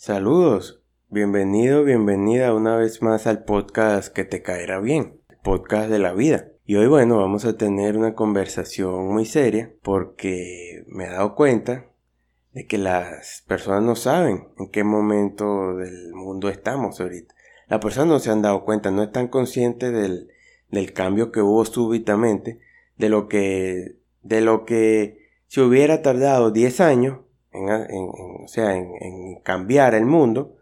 Saludos, bienvenido, bienvenida una vez más al podcast que te caerá bien, podcast de la vida. Y hoy bueno, vamos a tener una conversación muy seria porque me he dado cuenta de que las personas no saben en qué momento del mundo estamos ahorita. Las personas no se han dado cuenta, no están conscientes del, del cambio que hubo súbitamente, de lo que, de lo que si hubiera tardado 10 años, o sea, en, cambiar el mundo,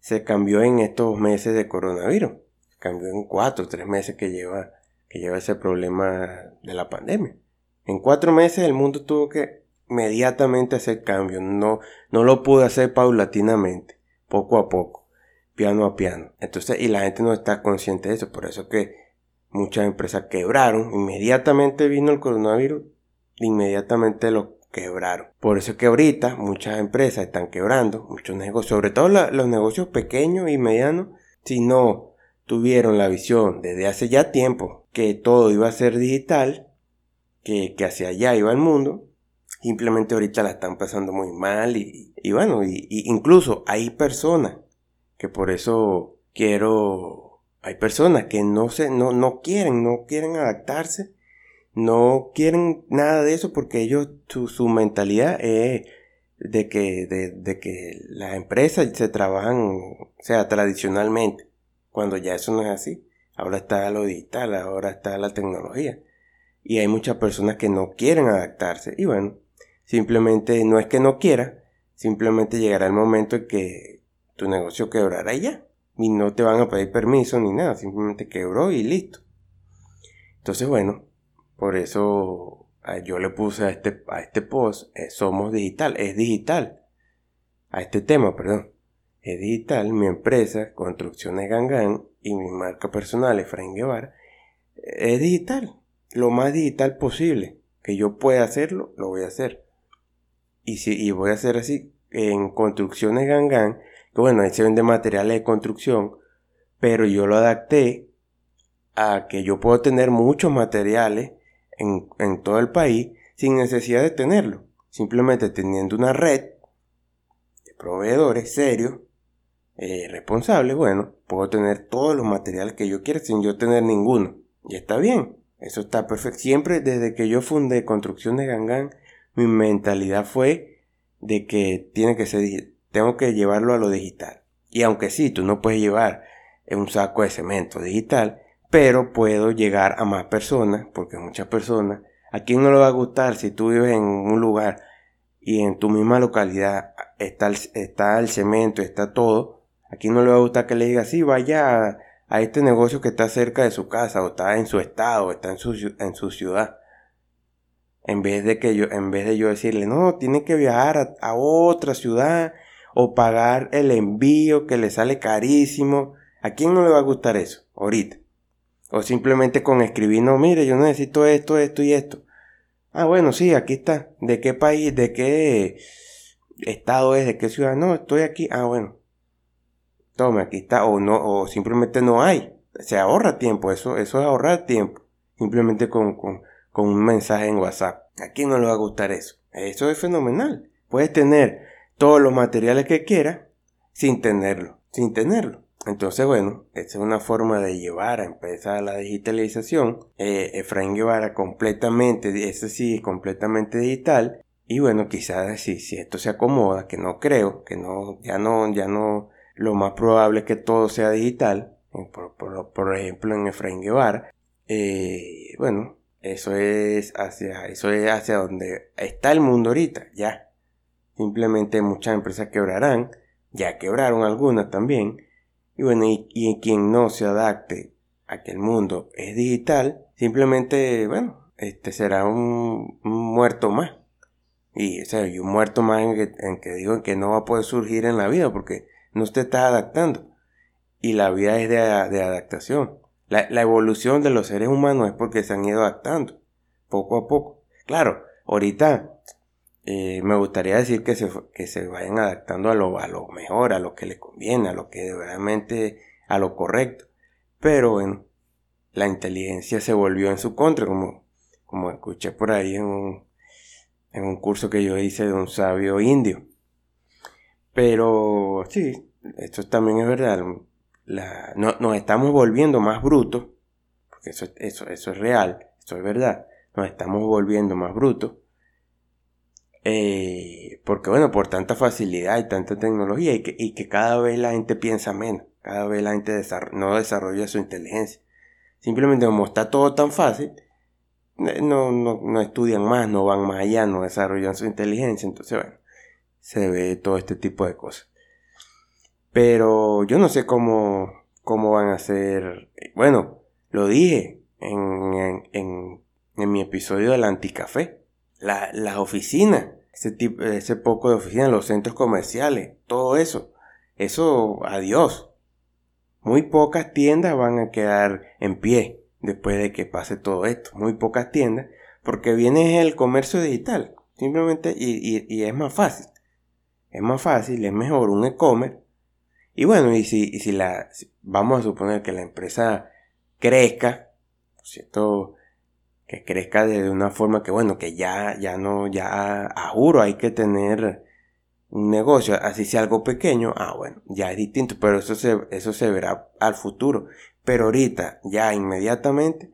se cambió en estos meses de coronavirus. cambió en 4 o 3 meses que lleva, que lleva ese problema de la pandemia. En 4 meses el mundo tuvo que inmediatamente hacer cambio. No, no lo pudo hacer paulatinamente, poco a poco, piano a piano. Entonces, y la gente no está consciente de eso. Por eso que muchas empresas quebraron. Inmediatamente vino el coronavirus inmediatamente lo quebraron. Por eso es que ahorita muchas empresas están quebrando, muchos negocios, sobre todo los negocios pequeños y medianos, si no tuvieron la visión desde hace ya tiempo que todo iba a ser digital, que, hacia allá iba el mundo, simplemente ahorita la están pasando muy mal y, bueno, y, incluso hay personas que por eso quiero, hay personas que no se, no, no quieren, no quieren adaptarse no quieren nada de eso porque ellos, su, mentalidad es de que, de, que las empresas se trabajan, sea, tradicionalmente, cuando ya eso no es así. Ahora está lo digital, ahora está la tecnología. Y hay muchas personas que no quieren adaptarse. Y bueno, simplemente no es que no quiera, simplemente llegará el momento en que tu negocio quebrará y ya. Y no te van a pedir permiso ni nada, simplemente quebró y listo. Entonces, bueno, por eso yo le puse a este, a este post, eh, somos digital, es digital. A este tema, perdón. Es digital, mi empresa, Construcciones Gangan, y mi marca personal, Efraín Guevara, es digital. Lo más digital posible. Que yo pueda hacerlo, lo voy a hacer. Y, si, y voy a hacer así en Construcciones Gangan, que bueno, ahí se vende materiales de construcción, pero yo lo adapté a que yo puedo tener muchos materiales en, todo el país sin necesidad de tenerlo. Simplemente teniendo una red de proveedores serios, eh, responsables, bueno, puedo tener todos los materiales que yo quiera sin yo tener ninguno. Y está bien, eso está perfecto. Siempre desde que yo fundé Construcción de Gangan, mi mentalidad fue de que tiene que ser tengo que llevarlo a lo digital. Y aunque sí, tú no puedes llevar un saco de cemento digital, pero puedo llegar a más personas, porque muchas personas, ¿a quién no le va a gustar si tú vives en un lugar y en tu misma localidad está el, está el cemento, está todo? ¿A quién no le va a gustar que le diga, sí, vaya a, este negocio que está cerca de su casa, o está en su estado, o está en su, en su ciudad? En vez de que yo, en vez de yo decirle, no, tiene que viajar a, a otra ciudad, o pagar el envío que le sale carísimo. ¿A quién no le va a gustar eso? Ahorita. O simplemente con escribir, no, mire, yo necesito esto, esto y esto. Ah, bueno, sí, aquí está. ¿De qué país, de qué estado es, de qué ciudad? No, estoy aquí. Ah, bueno. Tome, aquí está. O no, o simplemente no hay. Se ahorra tiempo, eso, eso es ahorrar tiempo. Simplemente con, con, con un mensaje en WhatsApp. ¿A quién no le va a gustar eso? Eso es fenomenal. Puedes tener todos los materiales que quieras sin tenerlo, sin tenerlo. Entonces, bueno, esa es una forma de llevar a empezar la digitalización. Eh, Efraín Guevara completamente, ese sí, es completamente digital. Y bueno, quizás si, si esto se acomoda, que no creo, que no, ya no, ya no, lo más probable es que todo sea digital. Eh, por, ejemplo, en Efraín Guevara. Eh, bueno, eso es hacia, eso es hacia donde está el mundo ahorita, ya. Simplemente muchas empresas quebrarán, ya quebraron algunas también y bueno, y, quien no se adapte a que el mundo es digital, simplemente, bueno, este será un, muerto más. Y, o sea, y un muerto más en que, en que digo que no va a poder surgir en la vida porque no te está adaptando. Y la vida es de, de adaptación. La, la, evolución de los seres humanos es porque se han ido adaptando, poco a poco. Claro, ahorita eh, me gustaría decir que se, que se vayan adaptando a lo, a lo mejor, a lo que les conviene, a lo que realmente, a lo correcto. Pero bueno, la inteligencia se volvió en su contra, como, como escuché por ahí en un, en un curso que yo hice de un sabio indio. Pero sí, esto también es verdad. La, no, nos estamos volviendo más brutos, porque eso, eso, eso es real, eso es verdad. Nos estamos volviendo más brutos. Eh, porque bueno, por tanta facilidad y tanta tecnología y que, cada vez la gente piensa menos, cada vez la gente no desarrolla su inteligencia. Simplemente como está todo tan fácil, eh, no, no, no estudian más, no van más allá, no desarrollan su inteligencia. Entonces, bueno, se ve todo este tipo de cosas. Pero yo no sé cómo, cómo van a ser. Bueno, lo dije en, en, en, mi episodio del anticafé. La, las oficinas, ese, tipo, ese poco de oficinas, los centros comerciales, todo eso. Eso, adiós. Muy pocas tiendas van a quedar en pie después de que pase todo esto. Muy pocas tiendas, porque viene el comercio digital. Simplemente, y, y, es más fácil. Es más fácil, es mejor un e-commerce. Y bueno, y si, y si la, vamos a suponer que la empresa crezca, ¿cierto? Que crezca de una forma que, bueno, que ya, ya no, ya, a juro hay que tener un negocio, así sea algo pequeño, ah, bueno, ya es distinto, pero eso se, eso se verá al futuro. Pero ahorita, ya inmediatamente,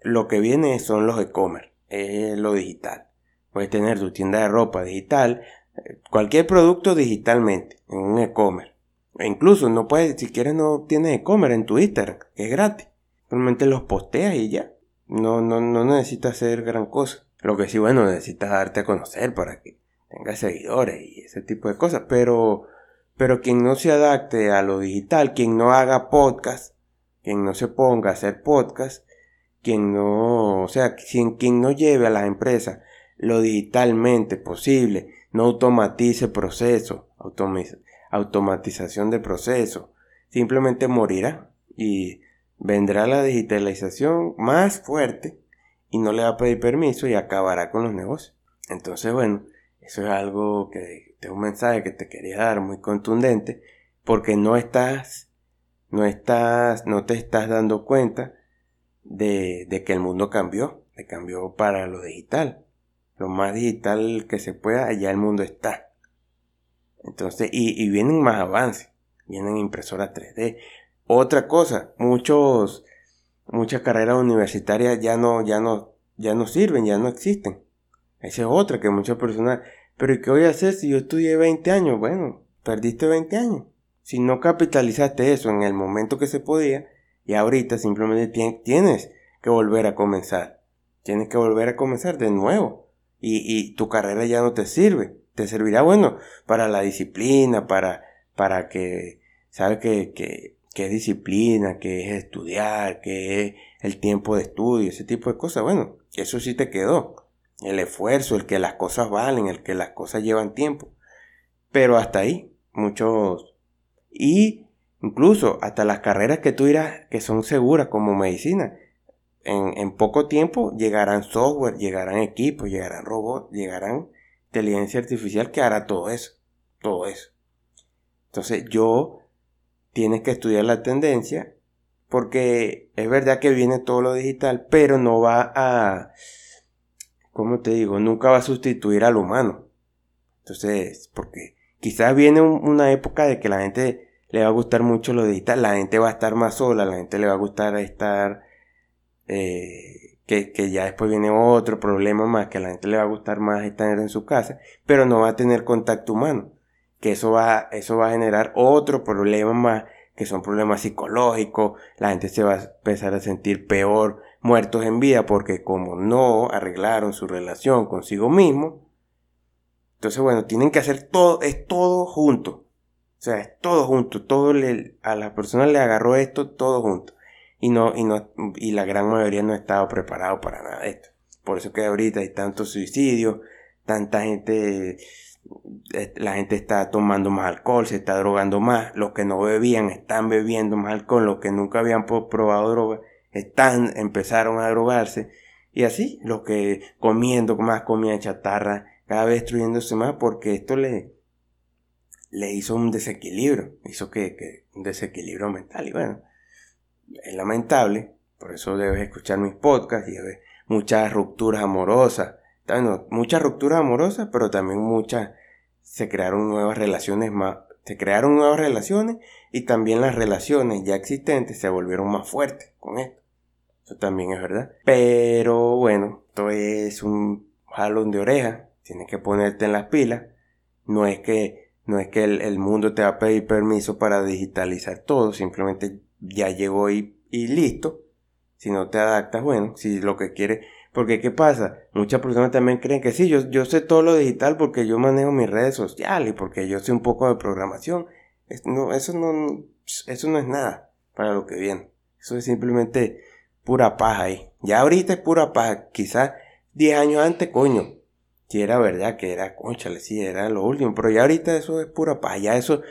lo que viene son los e-commerce, es lo digital. Puedes tener tu tienda de ropa digital, eh, cualquier producto digitalmente, en un e-commerce. E incluso no puedes, si quieres no tienes e-commerce en tu Instagram, que es gratis. Simplemente los posteas y ya. No, no, no necesitas hacer gran cosa. Lo que sí, bueno, necesitas darte a conocer para que tenga seguidores y ese tipo de cosas, pero, pero quien no se adapte a lo digital, quien no haga podcast, quien no se ponga a hacer podcast, quien no, o sea, quien, quien no lleve a las empresas lo digitalmente posible, no automatice procesos, automatización de procesos, simplemente morirá y vendrá la digitalización más fuerte y no le va a pedir permiso y acabará con los negocios. Entonces, bueno, eso es algo que es un mensaje que te quería dar muy contundente porque no estás, no estás, no te estás dando cuenta de, de que el mundo cambió, que cambió para lo digital. Lo más digital que se pueda, allá el mundo está. Entonces, y, y vienen más avances, vienen impresoras 3D. Otra cosa, muchos, muchas carreras universitarias ya no, ya no, ya no sirven, ya no existen. Esa es otra que muchas personas, pero ¿qué voy a hacer si yo estudié 20 años? Bueno, perdiste 20 años. Si no capitalizaste eso en el momento que se podía, y ahorita simplemente tienes que volver a comenzar. Tienes que volver a comenzar de nuevo. Y, y tu carrera ya no te sirve. Te servirá, bueno, para la disciplina, para, para que, sabes que, que, que es disciplina, que es estudiar, que es el tiempo de estudio, ese tipo de cosas. Bueno, eso sí te quedó el esfuerzo, el que las cosas valen, el que las cosas llevan tiempo. Pero hasta ahí, muchos... Y incluso hasta las carreras que tú dirás que son seguras como medicina. En, en poco tiempo llegarán software, llegarán equipos, llegarán robots, llegarán inteligencia artificial que hará todo eso. Todo eso. Entonces yo tienes que estudiar la tendencia porque es verdad que viene todo lo digital, pero no va a como te digo? Nunca va a sustituir al humano. Entonces, porque quizás viene una época de que la gente le va a gustar mucho lo digital, la gente va a estar más sola, la gente le va a gustar estar... Eh, que, que, ya después viene otro problema más, que a la gente le va a gustar más estar en su casa, pero no va a tener contacto humano, que eso va, eso va a generar otro problema más, que son problemas psicológicos, la gente se va a empezar a sentir peor muertos en vida porque como no arreglaron su relación consigo mismo, entonces bueno, tienen que hacer todo, es todo junto. O sea, es todo junto, todo le, a la persona le agarró esto todo junto. Y no, y no, y la gran mayoría no ha estado preparado para nada de esto. Por eso que ahorita hay tantos suicidios, tanta gente, la gente está tomando más alcohol, se está drogando más, los que no bebían están bebiendo más alcohol, los que nunca habían probado droga están, empezaron a drogarse. Y así, los que comiendo más comida chatarra, cada vez destruyéndose más porque esto le, le hizo un desequilibrio, hizo que, que un desequilibrio mental. Y bueno, es lamentable, por eso debes escuchar mis podcasts y debes muchas rupturas amorosas. Bueno, muchas rupturas amorosas, pero también muchas se crearon nuevas relaciones más, se crearon nuevas relaciones y también las relaciones ya existentes se volvieron más fuertes con esto. Eso también es verdad. Pero bueno, esto es un jalón de oreja. Tienes que ponerte en las pilas. No es que, no es que el, mundo te va a pedir permiso para digitalizar todo. Simplemente ya llegó y, y listo. Si no te adaptas, bueno, si lo que quieres porque, ¿qué pasa? Muchas personas también creen que sí, yo, yo sé todo lo digital porque yo manejo mis redes sociales, porque yo sé un poco de programación. eso, no, eso no es nada para lo que viene. Eso es simplemente pura paja ahí. Ya ahorita es pura paja. Quizás 10 años antes, coño. Si era verdad que era, conchale, sí, era lo último. Pero ya ahorita eso es pura paja. Ya eso,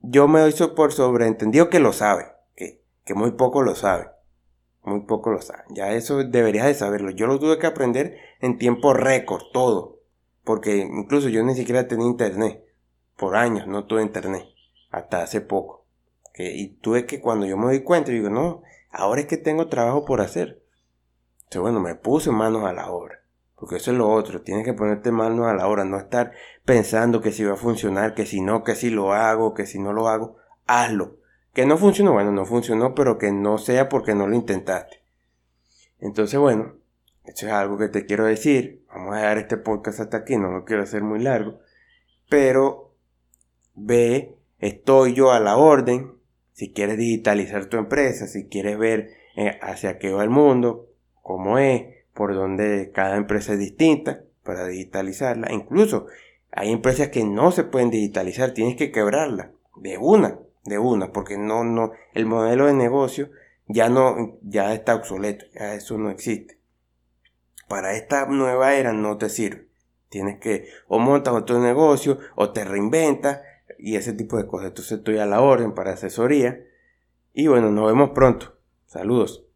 yo me doy por sobreentendido que lo sabe. Que, que muy poco lo sabe. Muy poco lo saben. Ya eso deberías de saberlo. Yo lo tuve que aprender en tiempo récord, todo. Porque incluso yo ni siquiera tenía internet. Por años no tuve internet. Hasta hace poco. y tuve que cuando yo me di cuenta, digo, no, ahora es que tengo trabajo por hacer. Entonces, bueno, me puse manos a la obra. Porque eso es lo otro. Tienes que ponerte manos a la obra. No estar pensando que si va a funcionar, que si no, que si lo hago, que si no lo hago. Hazlo. Que no funcionó, bueno, no funcionó, pero que no sea porque no lo intentaste. Entonces, bueno, esto es algo que te quiero decir. Vamos a dejar este podcast hasta aquí, no lo quiero hacer muy largo. Pero ve, estoy yo a la orden. Si quieres digitalizar tu empresa, si quieres ver eh, hacia qué va el mundo, cómo es, por dónde cada empresa es distinta para digitalizarla. Incluso hay empresas que no se pueden digitalizar, tienes que quebrarla de una de una, porque no, no, el modelo de negocio ya no, ya está obsoleto, ya eso no existe. Para esta nueva era no te sirve. Tienes que o montas otro negocio o te reinventas y ese tipo de cosas. Entonces estoy a la orden para asesoría. Y bueno, nos vemos pronto. Saludos.